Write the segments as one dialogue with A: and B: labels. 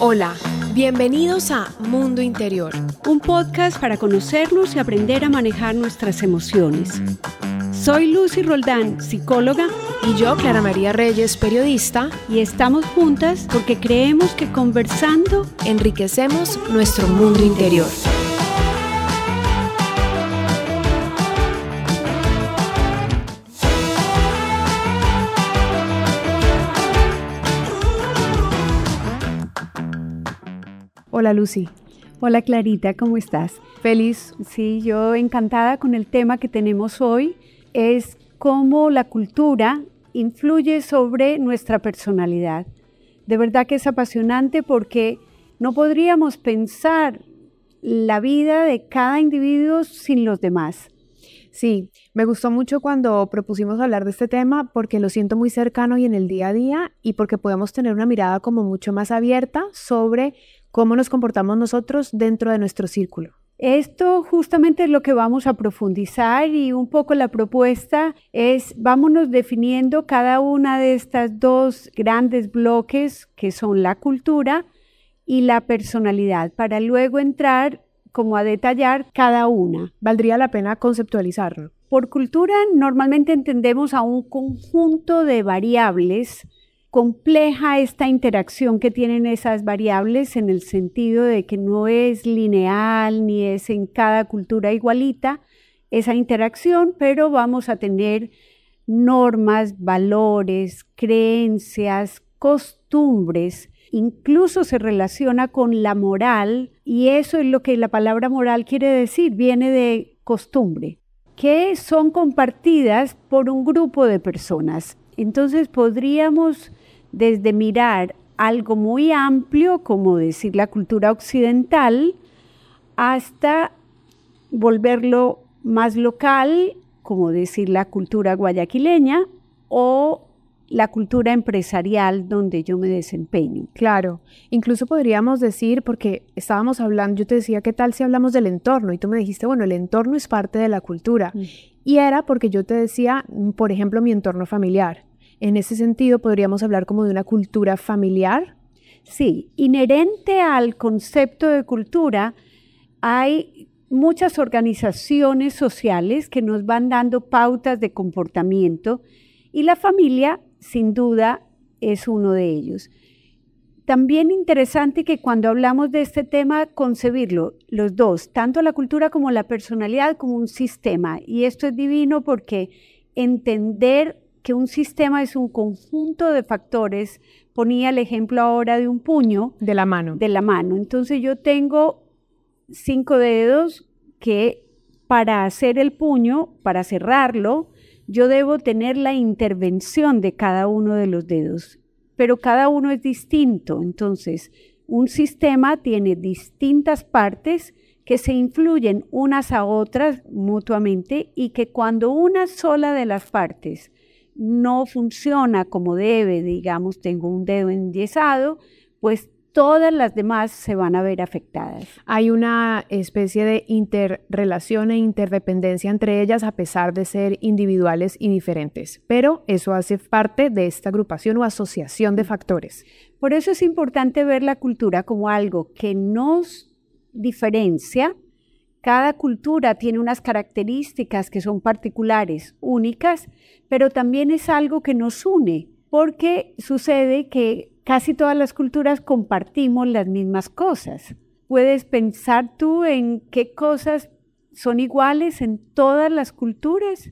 A: Hola, bienvenidos a Mundo Interior.
B: Un podcast para conocernos y aprender a manejar nuestras emociones. Soy Lucy Roldán, psicóloga.
A: Y yo, Clara María Reyes, periodista.
B: Y estamos juntas porque creemos que conversando
A: enriquecemos nuestro mundo interior. Hola Lucy.
B: Hola Clarita, ¿cómo estás?
A: Feliz.
B: Sí, yo encantada con el tema que tenemos hoy. Es cómo la cultura influye sobre nuestra personalidad. De verdad que es apasionante porque no podríamos pensar la vida de cada individuo sin los demás.
A: Sí, me gustó mucho cuando propusimos hablar de este tema porque lo siento muy cercano y en el día a día y porque podemos tener una mirada como mucho más abierta sobre cómo nos comportamos nosotros dentro de nuestro círculo.
B: Esto justamente es lo que vamos a profundizar y un poco la propuesta es vámonos definiendo cada una de estas dos grandes bloques que son la cultura y la personalidad para luego entrar como a detallar cada una.
A: Valdría la pena conceptualizarlo.
B: Por cultura normalmente entendemos a un conjunto de variables compleja esta interacción que tienen esas variables en el sentido de que no es lineal ni es en cada cultura igualita esa interacción, pero vamos a tener normas, valores, creencias, costumbres, incluso se relaciona con la moral y eso es lo que la palabra moral quiere decir, viene de costumbre, que son compartidas por un grupo de personas. Entonces podríamos desde mirar algo muy amplio, como decir la cultura occidental, hasta volverlo más local, como decir la cultura guayaquileña, o la cultura empresarial donde yo me desempeño.
A: Claro, incluso podríamos decir, porque estábamos hablando, yo te decía, ¿qué tal si hablamos del entorno? Y tú me dijiste, bueno, el entorno es parte de la cultura. Mm. Y era porque yo te decía, por ejemplo, mi entorno familiar. En ese sentido, podríamos hablar como de una cultura familiar.
B: Sí, inherente al concepto de cultura hay muchas organizaciones sociales que nos van dando pautas de comportamiento y la familia, sin duda, es uno de ellos. También interesante que cuando hablamos de este tema, concebirlo, los dos, tanto la cultura como la personalidad, como un sistema. Y esto es divino porque entender que un sistema es un conjunto de factores. Ponía el ejemplo ahora de un puño.
A: De la mano.
B: De la mano. Entonces yo tengo cinco dedos que para hacer el puño, para cerrarlo, yo debo tener la intervención de cada uno de los dedos. Pero cada uno es distinto. Entonces, un sistema tiene distintas partes que se influyen unas a otras mutuamente y que cuando una sola de las partes no funciona como debe, digamos, tengo un dedo endiesado, pues todas las demás se van a ver afectadas.
A: Hay una especie de interrelación e interdependencia entre ellas a pesar de ser individuales y diferentes, pero eso hace parte de esta agrupación o asociación de factores.
B: Por eso es importante ver la cultura como algo que nos diferencia, cada cultura tiene unas características que son particulares, únicas, pero también es algo que nos une, porque sucede que casi todas las culturas compartimos las mismas cosas. ¿Puedes pensar tú en qué cosas son iguales en todas las culturas?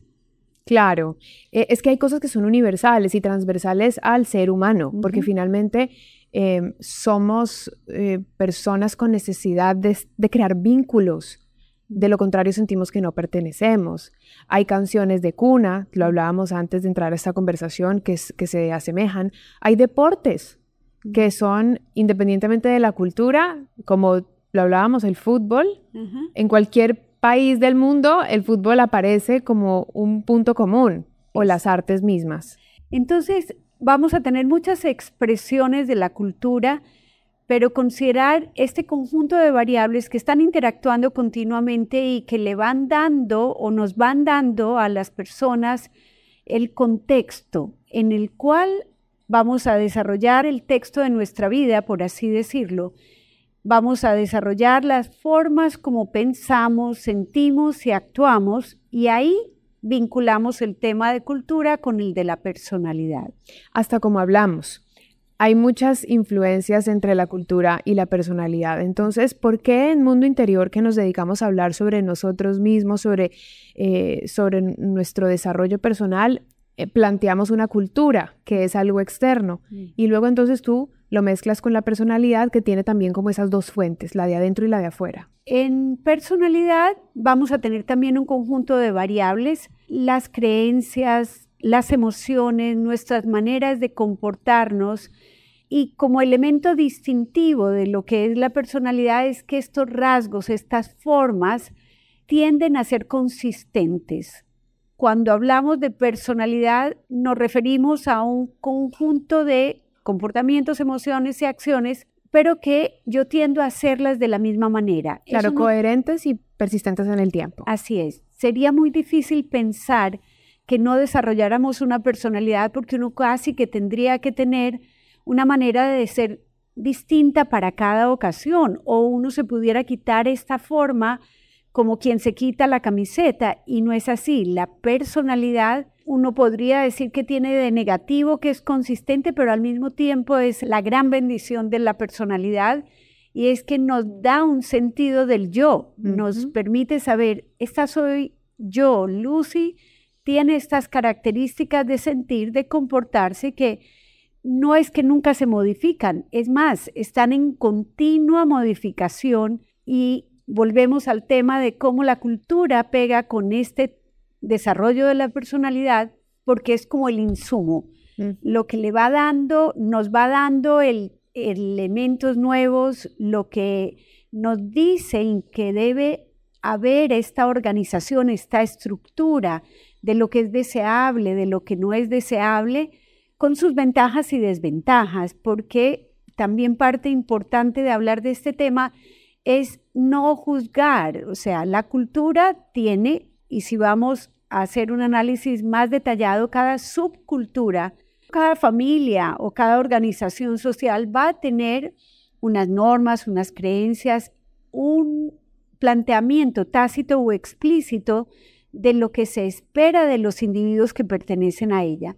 A: Claro, e, es que hay cosas que son universales y transversales al ser humano, porque finalmente em, somos eh, personas con necesidad de, de crear vínculos de lo contrario, sentimos que no pertenecemos. Hay canciones de cuna, lo hablábamos antes de entrar a esta conversación, que, que se asemejan. Hay deportes que son, independientemente de la cultura, como lo hablábamos, el fútbol. En cualquier país del mundo, el fútbol aparece como un punto común, o las artes mismas.
B: Entonces, vamos a tener muchas expresiones de la cultura pero considerar este conjunto de variables que están interactuando continuamente y que le van dando o nos van dando a las personas el contexto en el cual vamos a desarrollar el texto de nuestra vida, por así decirlo, vamos a desarrollar las formas como pensamos, sentimos y actuamos y ahí vinculamos el tema de cultura con el de la personalidad.
A: Hasta como hablamos. Hay muchas influencias entre la cultura y la personalidad. Entonces, ¿por qué en Mundo Interior que nos dedicamos a hablar sobre nosotros mismos, sobre, eh, sobre nuestro desarrollo personal, eh, planteamos una cultura que es algo externo? Mm. Y luego entonces tú lo mezclas con la personalidad que tiene también como esas dos fuentes, la de adentro y la de afuera.
B: En personalidad vamos a tener también un conjunto de variables, las creencias, las emociones, nuestras maneras de comportarnos y como elemento distintivo de lo que es la personalidad es que estos rasgos, estas formas tienden a ser consistentes. Cuando hablamos de personalidad nos referimos a un conjunto de comportamientos, emociones y acciones, pero que yo tiendo a hacerlas de la misma manera.
A: Claro, coherentes y persistentes en el tiempo.
B: Así es. Sería muy difícil pensar que no desarrolláramos una personalidad porque uno casi que tendría que tener una manera de ser distinta para cada ocasión o uno se pudiera quitar esta forma como quien se quita la camiseta y no es así. La personalidad uno podría decir que tiene de negativo, que es consistente, pero al mismo tiempo es la gran bendición de la personalidad y es que nos da un sentido del yo, nos permite saber, esta soy yo, Lucy, tiene estas características de sentir, de comportarse que no es que nunca se modifican, es más, están en continua modificación y volvemos al tema de cómo la cultura pega con este desarrollo de la personalidad porque es como el insumo, mm. lo que le va dando, nos va dando el, elementos nuevos, lo que nos dicen que debe haber esta organización, esta estructura de lo que es deseable, de lo que no es deseable, con sus ventajas y desventajas, porque también parte importante de hablar de este tema es no juzgar, o sea, la cultura tiene, y si vamos a hacer un análisis más detallado, cada subcultura, cada familia o cada organización social va a tener unas normas, unas creencias, un planteamiento tácito o explícito de lo que se espera de los individuos que pertenecen a ella.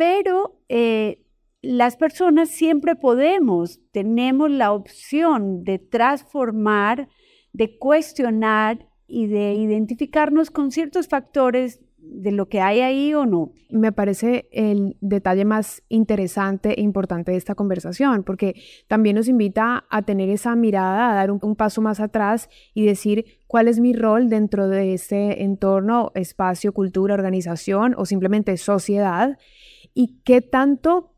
B: Pero eh, las personas siempre podemos, tenemos la opción de transformar, de cuestionar y de identificarnos con ciertos factores de lo que hay ahí o no.
A: Me parece el detalle más interesante e importante de esta conversación, porque también nos invita a tener esa mirada, a dar un, paso más atrás y decir cuál es mi rol dentro de este entorno, espacio, cultura, organización o simplemente sociedad y qué tanto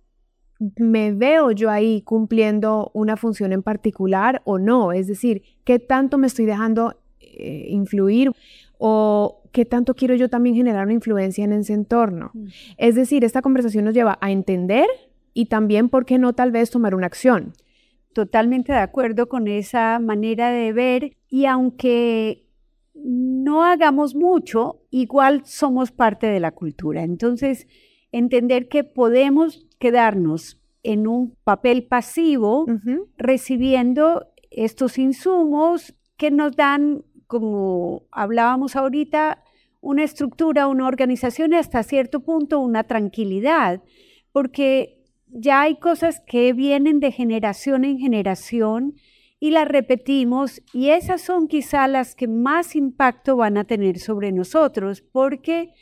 A: me veo yo ahí cumpliendo una función en particular o no, es decir, qué tanto me estoy dejando eh, influir o qué tanto quiero yo también generar una influencia en ese entorno. Mm. Es decir, esta conversación nos lleva a entender y también, ¿por qué no tal vez tomar una acción?
B: Totalmente de acuerdo con esa manera de ver y aunque no hagamos mucho, igual somos parte de la cultura. Entonces, entender que podemos quedarnos en un papel pasivo recibiendo estos insumos que nos dan, como hablábamos ahorita, una estructura, una organización y hasta cierto punto una tranquilidad, porque ya hay cosas que vienen de generación en generación y las repetimos y esas son quizá las que más impacto van a tener sobre nosotros, porque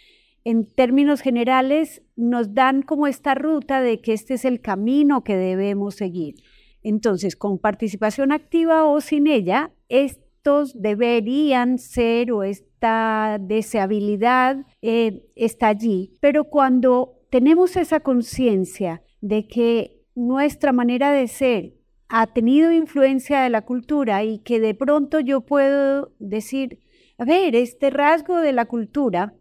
B: en términos generales nos dan como esta ruta de que este es el camino que debemos seguir. Entonces, con participación activa o sin ella, estos deberían ser o esta deseabilidad eh, está allí. Pero cuando tenemos esa conciencia de que nuestra manera de ser ha tenido influencia de la cultura y que de pronto yo puedo decir, a ver, este rasgo de la cultura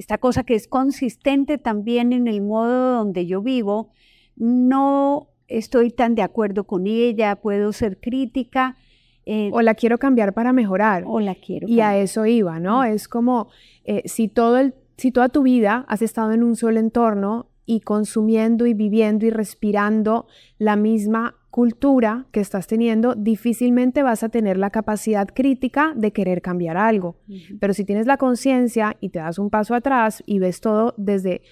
B: esta cosa que es consistente también en el modo donde yo vivo, no estoy tan de acuerdo con ella, puedo ser crítica.
A: Eh, o la quiero cambiar para mejorar.
B: O la quiero.
A: Y a eso iba, ¿no? Es como eh, si, todo el, si toda tu vida has estado en un solo entorno y consumiendo y viviendo y respirando la misma cultura que estás teniendo, difícilmente vas a tener la capacidad crítica de querer cambiar algo. Pero si tienes la conciencia y te das un paso atrás y ves todo desde,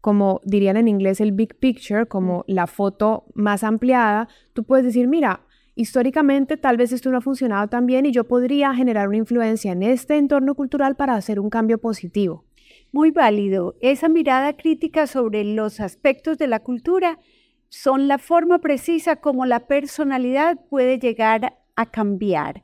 A: como dirían en inglés, el big picture, como la foto más ampliada, tú puedes decir, mira, históricamente tal vez esto no ha funcionado tan bien y yo podría generar una influencia en este entorno cultural para hacer un cambio positivo.
B: Muy válido. Esa mirada crítica sobre los aspectos de la cultura son la forma precisa como la personalidad puede llegar a cambiar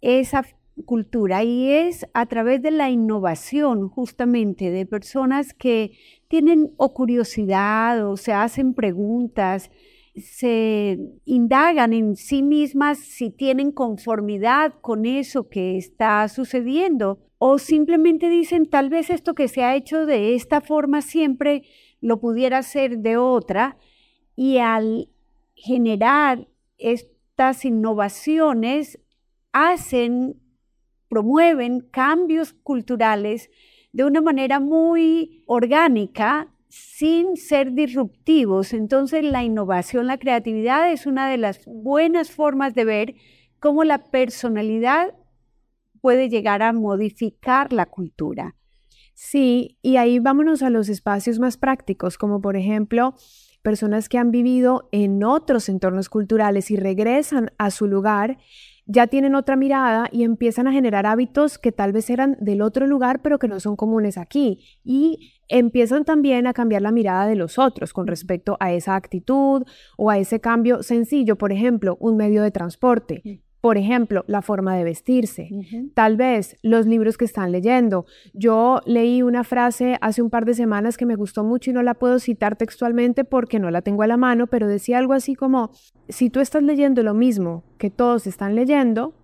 B: esa cultura y es a través de la innovación justamente de personas que tienen o curiosidad o se hacen preguntas, se indagan en sí mismas si tienen conformidad con eso que está sucediendo o simplemente dicen tal vez esto que se ha hecho de esta forma siempre lo pudiera hacer de otra y al generar estas innovaciones hacen, promueven cambios culturales de una manera muy orgánica sin ser disruptivos. Entonces la innovación, la creatividad es una de las buenas formas de ver cómo la personalidad puede llegar a modificar la cultura.
A: Sí, y ahí vámonos a los espacios más prácticos, como por ejemplo personas que han vivido en otros entornos culturales y regresan a su lugar, ya tienen otra mirada y empiezan a generar hábitos que tal vez eran del otro lugar, pero que no son comunes aquí. Y empiezan también a cambiar la mirada de los otros con respecto a esa actitud o a ese cambio sencillo, por ejemplo, un medio de transporte. Por ejemplo, la forma de vestirse, tal vez los libros que están leyendo. Yo leí una frase hace un par de semanas que me gustó mucho y no la puedo citar textualmente porque no la tengo a la mano, pero decía algo así como, si tú estás leyendo lo mismo que todos están leyendo,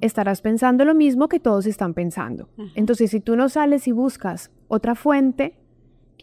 A: estarás pensando lo mismo que todos están pensando. Entonces, si tú no sales y buscas otra fuente,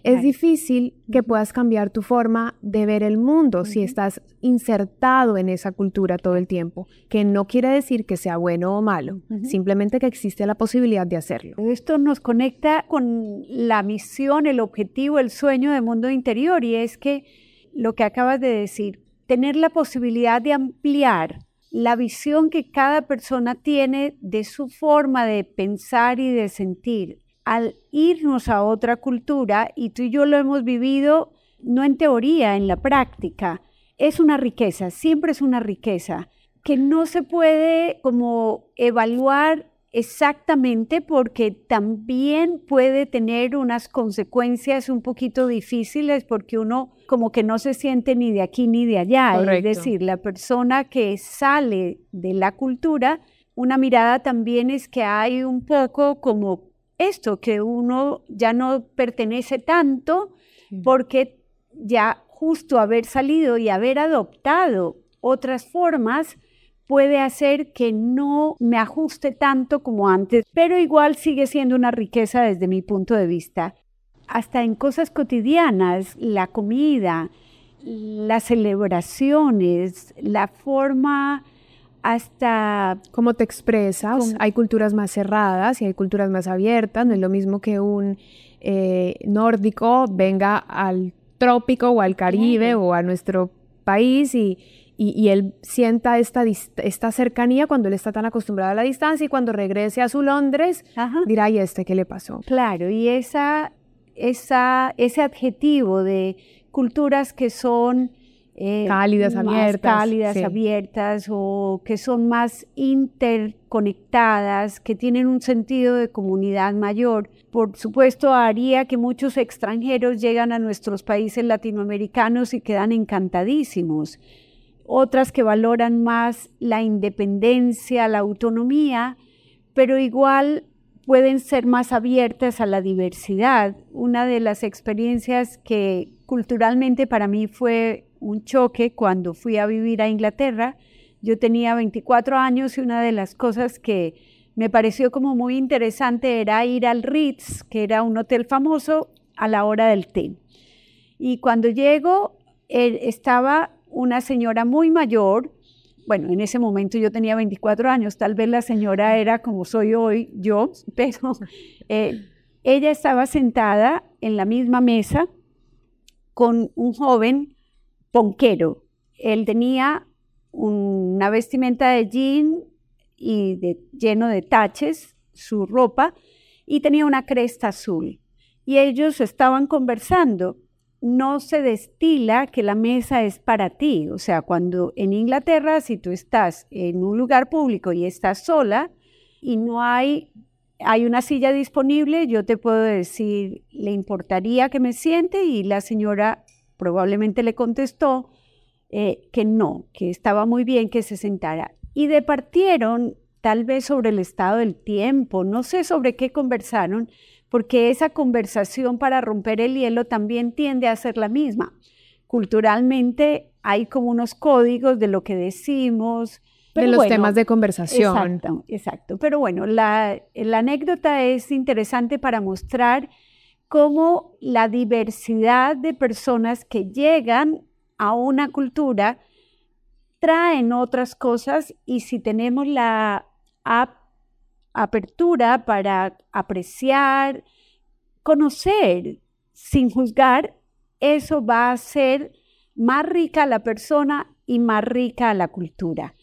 A: es difícil que puedas cambiar tu forma de ver el mundo si estás insertado en esa cultura todo el tiempo, que no quiere decir que sea bueno o malo, simplemente que existe la posibilidad de hacerlo.
B: Esto nos conecta con la misión, el objetivo, el sueño de mundo interior y es que lo que acabas de decir, tener la posibilidad de ampliar la visión que cada persona tiene de su forma de pensar y de sentir al irnos a otra cultura, y tú y yo lo hemos vivido no en teoría, en la práctica, es una riqueza, siempre es una riqueza que no se puede como evaluar exactamente porque también puede tener unas consecuencias un poquito difíciles porque uno como que no se siente ni de aquí ni de allá. Es decir, la persona que sale de la cultura, una mirada también es que hay un poco como esto, que uno ya no pertenece tanto porque ya justo haber salido y haber adoptado otras formas puede hacer que no me ajuste tanto como antes, pero igual sigue siendo una riqueza desde mi punto de vista. Hasta en cosas cotidianas, la comida, las celebraciones, la forma hasta...
A: ¿Cómo te expresas? Hay culturas más cerradas y hay culturas más abiertas. No es lo mismo que un eh, nórdico venga al trópico o al Caribe o a nuestro país y, y, él sienta esta, esta cercanía cuando él está tan acostumbrado a la distancia y cuando regrese a su Londres dirá, ¿y este qué le pasó?
B: Claro, y esa, esa, ese adjetivo de culturas que son
A: eh, cálidas, abiertas.
B: cálidas, abiertas o que son más interconectadas, que tienen un sentido de comunidad mayor. Por supuesto, haría que muchos extranjeros llegan a nuestros países latinoamericanos y quedan encantadísimos. Otras que valoran más la independencia, la autonomía, pero igual pueden ser más abiertas a la diversidad. Una de las experiencias que culturalmente para mí fue un choque cuando fui a vivir a Inglaterra. Yo tenía 24 años y una de las cosas que me pareció como muy interesante era ir al Ritz, que era un hotel famoso, a la hora del té. Y cuando llego, estaba una señora muy mayor, bueno, en ese momento yo tenía 24 años, tal vez la señora era como soy hoy yo, pero eh, ella estaba sentada en la misma mesa con un joven ponquero. Él tenía una vestimenta de jean y lleno de taches, su ropa, y tenía una cresta azul. Y ellos estaban conversando. No se destila que la mesa es para ti. O sea, cuando en Inglaterra, si tú estás en un lugar público y estás sola y no hay, hay una silla disponible, yo te puedo decir, ¿le importaría que me siente? Y la señora probablemente le contestó, eh, que no, que estaba muy bien que se sentara. Y departieron tal vez sobre el estado del tiempo, no sé sobre qué conversaron, porque esa conversación para romper el hielo también tiende a ser la misma. Culturalmente hay como unos códigos de lo que decimos.
A: de los temas de conversación.
B: Exacto, exacto. Pero bueno, la, la anécdota es interesante para mostrar cómo la diversidad de personas que llegan a una cultura, traen otras cosas y si tenemos la apertura para apreciar, conocer sin juzgar, eso va a ser más rica la persona y más rica la cultura.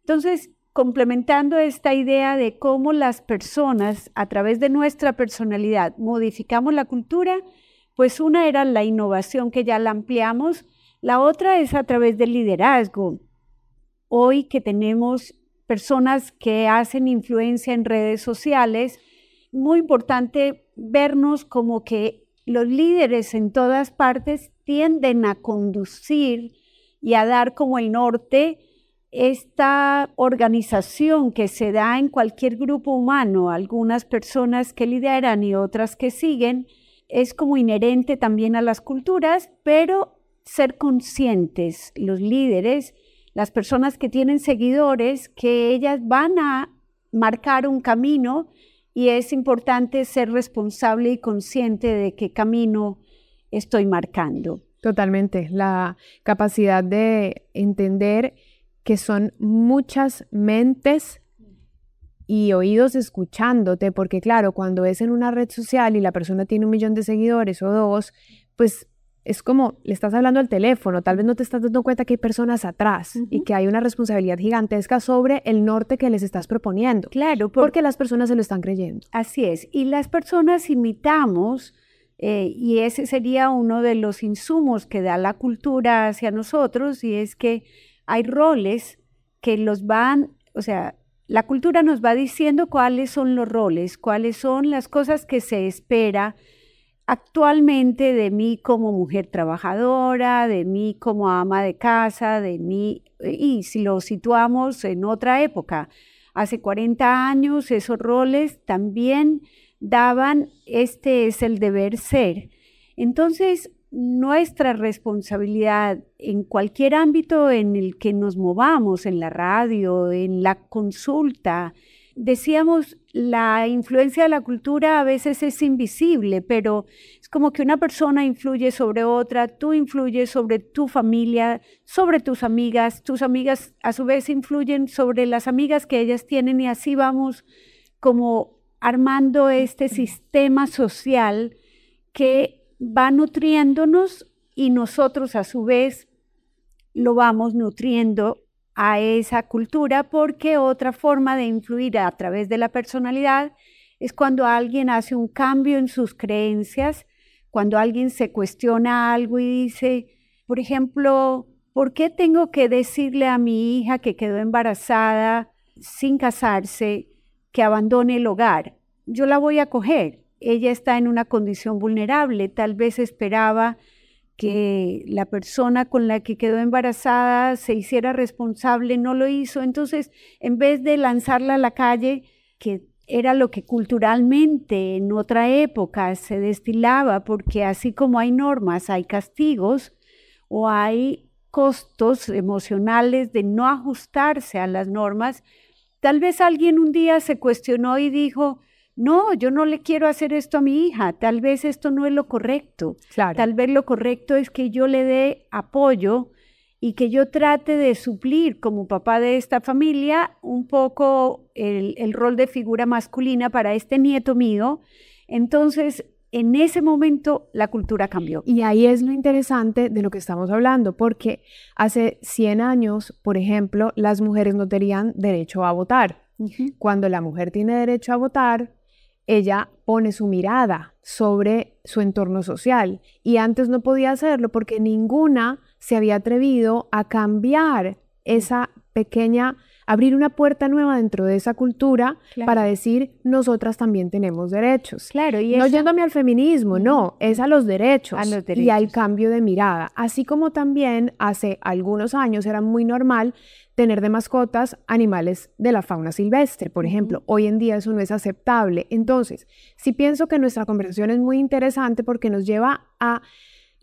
B: Entonces, complementando esta idea de cómo las personas a través de nuestra personalidad modificamos la cultura, pues una era la innovación que ya la ampliamos, la otra es a través del liderazgo. Hoy que tenemos personas que hacen influencia en redes sociales, muy importante vernos como que los líderes en todas partes tienden a conducir y a dar como el norte esta organización que se da en cualquier grupo humano, algunas personas que lideran y otras que siguen, es como inherente también a las culturas, pero ser conscientes, los líderes, las personas que tienen seguidores, que ellas van a marcar un camino y es importante ser responsable y consciente de qué camino estoy marcando.
A: Totalmente, la capacidad de entender que son muchas mentes y oídos escuchándote, porque claro, cuando es en una red social y la persona tiene un millón de seguidores o dos, pues es como le estás hablando al teléfono, tal vez no te estás dando cuenta que hay personas atrás y que hay una responsabilidad gigantesca sobre el norte que les estás proponiendo.
B: Claro,
A: porque las personas se lo están creyendo.
B: Así es, y las personas imitamos, eh, y ese sería uno de los insumos que da la cultura hacia nosotros, y es que hay roles que los van, o sea, la cultura nos va diciendo cuáles son los roles, cuáles son las cosas que se espera actualmente de mí como mujer trabajadora, de mí como ama de casa, de mí, y si lo situamos en otra época, hace 40 años esos roles también daban, este es el deber ser. Entonces, nuestra responsabilidad en cualquier ámbito en el que nos movamos, en la radio, en la consulta, decíamos, la influencia de la cultura a veces es invisible, pero es como que una persona influye sobre otra, tú influyes sobre tu familia, sobre tus amigas, tus amigas a su vez influyen sobre las amigas que ellas tienen y así vamos como armando este sistema social que va nutriéndonos y nosotros a su vez lo vamos nutriendo a esa cultura porque otra forma de influir a través de la personalidad es cuando alguien hace un cambio en sus creencias, cuando alguien se cuestiona algo y dice, por ejemplo, ¿por qué tengo que decirle a mi hija que quedó embarazada sin casarse que abandone el hogar? Yo la voy a coger. Ella está en una condición vulnerable, tal vez esperaba que la persona con la que quedó embarazada se hiciera responsable, no lo hizo. Entonces, en vez de lanzarla a la calle, que era lo que culturalmente en otra época se destilaba, porque así como hay normas, hay castigos o hay costos emocionales de no ajustarse a las normas, tal vez alguien un día se cuestionó y dijo, no, yo no le quiero hacer esto a mi hija, tal vez esto no es lo correcto. Tal vez lo correcto es que yo le dé apoyo y que yo trate de suplir como papá de esta familia un poco el, rol de figura masculina para este nieto mío. Entonces, en ese momento la cultura cambió.
A: Y ahí es lo interesante de lo que estamos hablando, porque hace 100 años, por ejemplo, las mujeres no tenían derecho a votar. Cuando la mujer tiene derecho a votar, ella pone su mirada sobre su entorno social y antes no podía hacerlo porque ninguna se había atrevido a cambiar esa pequeña abrir una puerta nueva dentro de esa cultura para decir nosotras también tenemos derechos.
B: Claro,
A: y no yéndome al feminismo, no, es a los, derechos, y al cambio de mirada. Así como también hace algunos años era muy normal tener de mascotas animales de la fauna silvestre, por ejemplo. Hoy en día eso no es aceptable. Entonces, sí pienso que nuestra conversación es muy interesante porque nos lleva a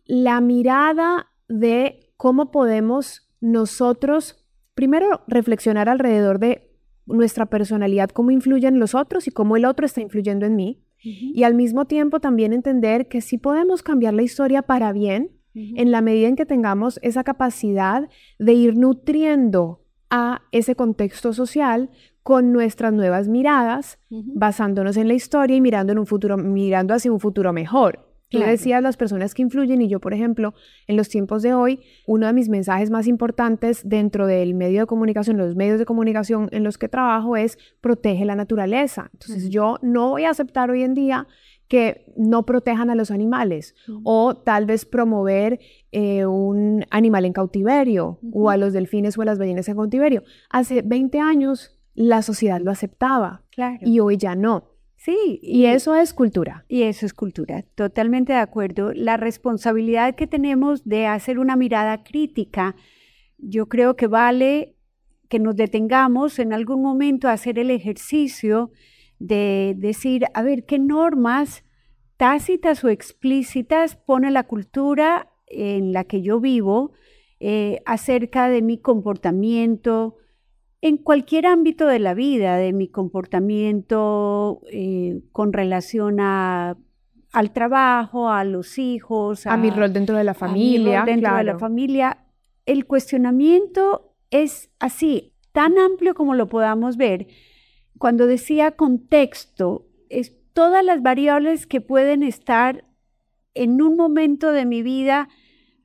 A: la mirada de cómo podemos nosotros primero reflexionar alrededor de nuestra personalidad, cómo influye en los otros y cómo el otro está influyendo en mí. Y al mismo tiempo también entender que sí podemos cambiar la historia para bien en la medida en que tengamos esa capacidad de ir nutriendo a ese contexto social con nuestras nuevas miradas, basándonos en la historia y mirando en un futuro, mirando hacia un futuro mejor. Tú decías las personas que influyen y yo, por ejemplo, en los tiempos de hoy, uno de mis mensajes más importantes dentro del medio de comunicación, los medios de comunicación en los que trabajo es protege la naturaleza. Entonces yo no voy a aceptar hoy en día que no protejan a los animales o tal vez promover eh, un animal en cautiverio o a los delfines o a las ballenas en cautiverio. Hace 20 años la sociedad lo aceptaba y hoy ya no.
B: Sí.
A: Y, eso es cultura.
B: Y eso es cultura, totalmente de acuerdo. La responsabilidad que tenemos de hacer una mirada crítica, yo creo que vale que nos detengamos en algún momento a hacer el ejercicio de decir, a ver, ¿qué normas tácitas o explícitas pone la cultura en la que yo vivo eh, acerca de mi comportamiento, en cualquier ámbito de la vida, de mi comportamiento eh, con relación a, al trabajo, a los hijos,
A: a, mi rol dentro de la familia.
B: dentro de la familia. El cuestionamiento es así, tan amplio como lo podamos ver. Cuando decía contexto, es todas las variables que pueden estar en un momento de mi vida,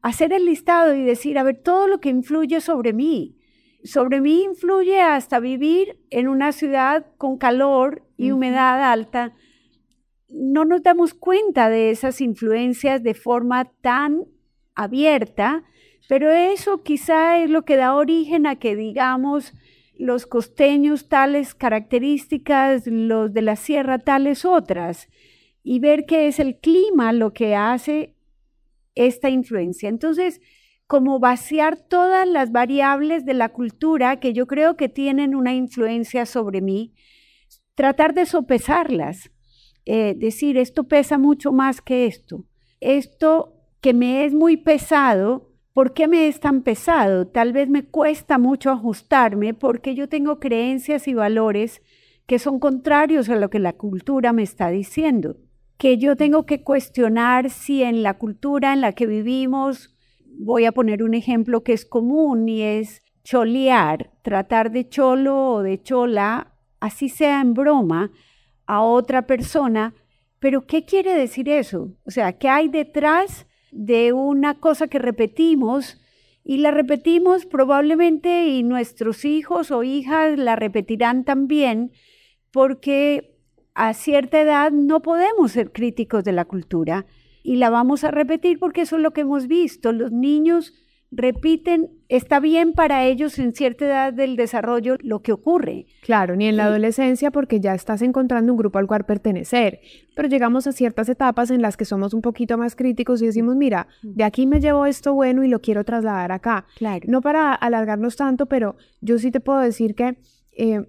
B: hacer el listado y decir, a ver, todo lo que influye sobre mí sobre mí influye hasta vivir en una ciudad con calor y humedad alta. No nos damos cuenta de esas influencias de forma tan abierta, pero eso quizá es lo que da origen a que digamos los costeños tales características, los de la sierra tales otras, y ver que es el clima lo que hace esta influencia. Entonces, como vaciar todas las variables de la cultura que yo creo que tienen una influencia sobre mí, tratar de sopesarlas, eh, decir, esto pesa mucho más que esto, esto que me es muy pesado, ¿por qué me es tan pesado? Tal vez me cuesta mucho ajustarme porque yo tengo creencias y valores que son contrarios a lo que la cultura me está diciendo, que yo tengo que cuestionar si en la cultura en la que vivimos, voy a poner un ejemplo que es común y es cholear, tratar de cholo o de chola, así sea en broma, a otra persona. Pero ¿qué quiere decir eso? O sea, ¿qué hay detrás de una cosa que repetimos? Y la repetimos probablemente y nuestros hijos o hijas la repetirán también porque a cierta edad no podemos ser críticos de la cultura y la vamos a repetir porque eso es lo que hemos visto. Los niños repiten, está bien para ellos en cierta edad del desarrollo lo que ocurre.
A: Claro, ni en la adolescencia porque ya estás encontrando un grupo al cual pertenecer, pero llegamos a ciertas etapas en las que somos un poquito más críticos y decimos, mira, de aquí me llevo esto bueno y lo quiero trasladar acá.
B: Claro.
A: No para alargarnos tanto, pero yo sí te puedo decir que... Eh,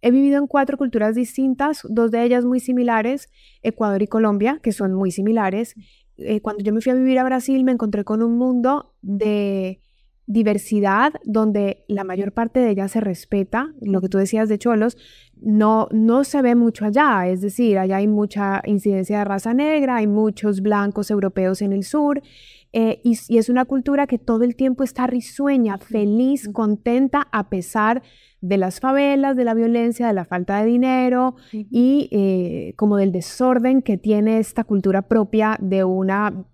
A: He vivido en cuatro culturas distintas, dos de ellas muy similares, Ecuador y Colombia, que son muy similares. Eh, cuando yo me fui a vivir a Brasil me encontré con un mundo de diversidad donde la mayor parte de ella se respeta, lo que tú decías de cholos, no, no se ve mucho allá, es decir, allá hay mucha incidencia de raza negra, hay muchos blancos europeos en el sur, eh, y, es una cultura que todo el tiempo está risueña, feliz, contenta, a pesar de las favelas, de la violencia, de la falta de dinero y eh, como del desorden que tiene esta cultura propia de una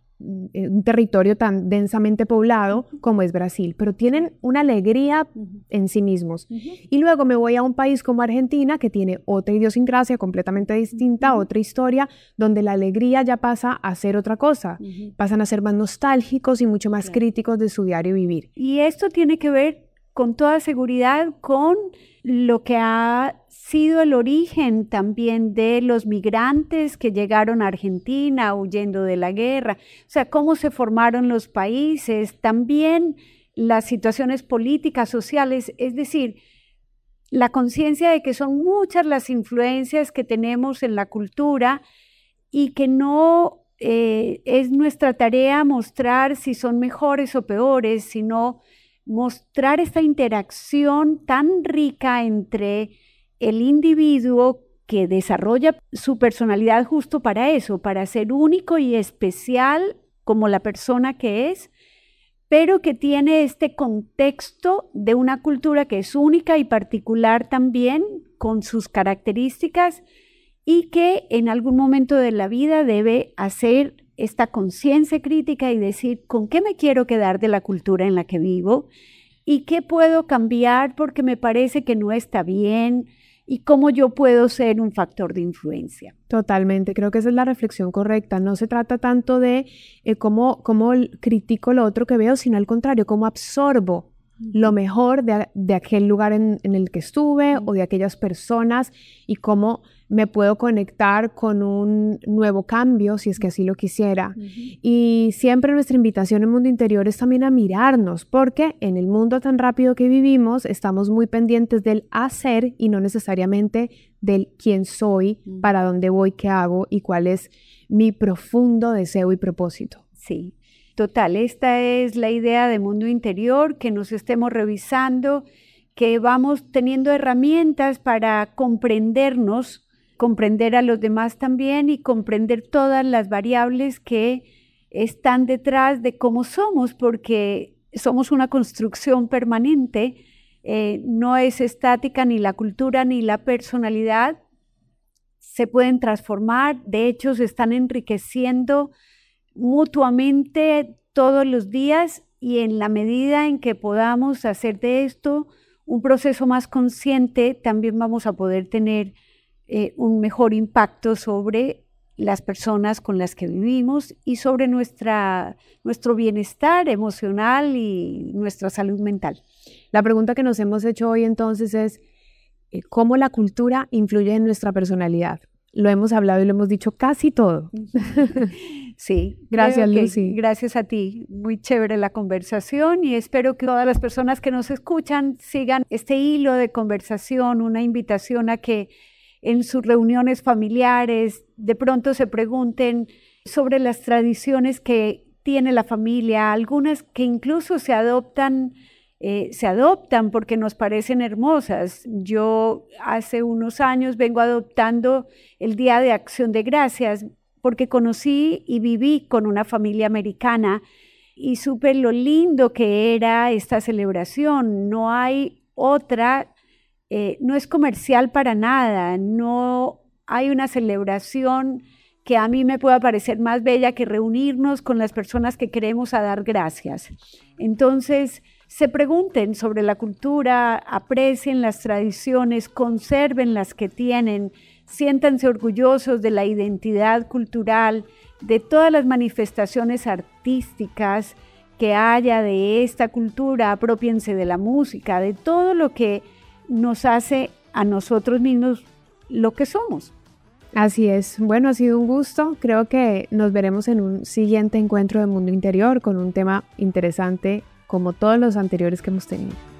A: un territorio tan densamente poblado como es Brasil, pero tienen una alegría en sí mismos. Y luego me voy a un país como Argentina, que tiene otra idiosincrasia completamente distinta, otra historia, donde la alegría ya pasa a ser otra cosa. Pasan a ser más nostálgicos y mucho más críticos de su diario vivir.
B: Y esto tiene que ver con toda seguridad con lo que ha sido el origen también de los migrantes que llegaron a Argentina huyendo de la guerra, o sea, cómo se formaron los países, también las situaciones políticas, sociales, es decir, la conciencia de que son muchas las influencias que tenemos en la cultura y que no eh, es nuestra tarea mostrar si son mejores o peores, sino mostrar esta interacción tan rica entre el individuo que desarrolla su personalidad justo para eso, para ser único y especial como la persona que es, pero que tiene este contexto de una cultura que es única y particular también con sus características y que en algún momento de la vida debe hacer esta conciencia crítica y decir con qué me quiero quedar de la cultura en la que vivo y qué puedo cambiar porque me parece que no está bien. Y cómo yo puedo ser un factor de influencia.
A: Totalmente, creo que esa es la reflexión correcta. No se trata tanto de eh, cómo, cómo critico lo otro que veo, sino al contrario, cómo absorbo lo mejor de, aquel lugar en, el que estuve o de aquellas personas y cómo me puedo conectar con un nuevo cambio, si es que así lo quisiera. Y siempre nuestra invitación en Mundo Interior es también a mirarnos, porque en el mundo tan rápido que vivimos estamos muy pendientes del hacer y no necesariamente del quién soy, para dónde voy, qué hago y cuál es mi profundo deseo y propósito.
B: Sí. Total, esta es la idea de mundo interior, que nos estemos revisando, que vamos teniendo herramientas para comprendernos, comprender a los demás también y comprender todas las variables que están detrás de cómo somos, porque somos una construcción permanente, eh, no es estática ni la cultura ni la personalidad, se pueden transformar, de hecho se están enriqueciendo mutuamente todos los días y en la medida en que podamos hacer de esto un proceso más consciente, también vamos a poder tener eh, un mejor impacto sobre las personas con las que vivimos y sobre nuestra, nuestro bienestar emocional y nuestra salud mental.
A: La pregunta que nos hemos hecho hoy entonces es, eh, ¿cómo la cultura influye en nuestra personalidad? Lo hemos hablado y lo hemos dicho casi todo.
B: Sí,
A: gracias Lucy.
B: Gracias a ti. Muy chévere la conversación y espero que todas las personas que nos escuchan sigan este hilo de conversación, una invitación a que en sus reuniones familiares de pronto se pregunten sobre las tradiciones que tiene la familia, algunas que incluso se adoptan eh, se adoptan porque nos parecen hermosas. Yo hace unos años vengo adoptando el Día de Acción de Gracias porque conocí y viví con una familia americana y supe lo lindo que era esta celebración. No hay otra, eh, no es comercial para nada, no hay una celebración que a mí me pueda parecer más bella que reunirnos con las personas que queremos a dar gracias. Entonces, se pregunten sobre la cultura, aprecien las tradiciones, conserven las que tienen, siéntanse orgullosos de la identidad cultural, de todas las manifestaciones artísticas que haya de esta cultura, apropiense de la música, de todo lo que nos hace a nosotros mismos lo que somos.
A: Así es. Bueno, ha sido un gusto. Creo que nos veremos en un siguiente encuentro de Mundo Interior con un tema interesante como todos los anteriores que hemos tenido.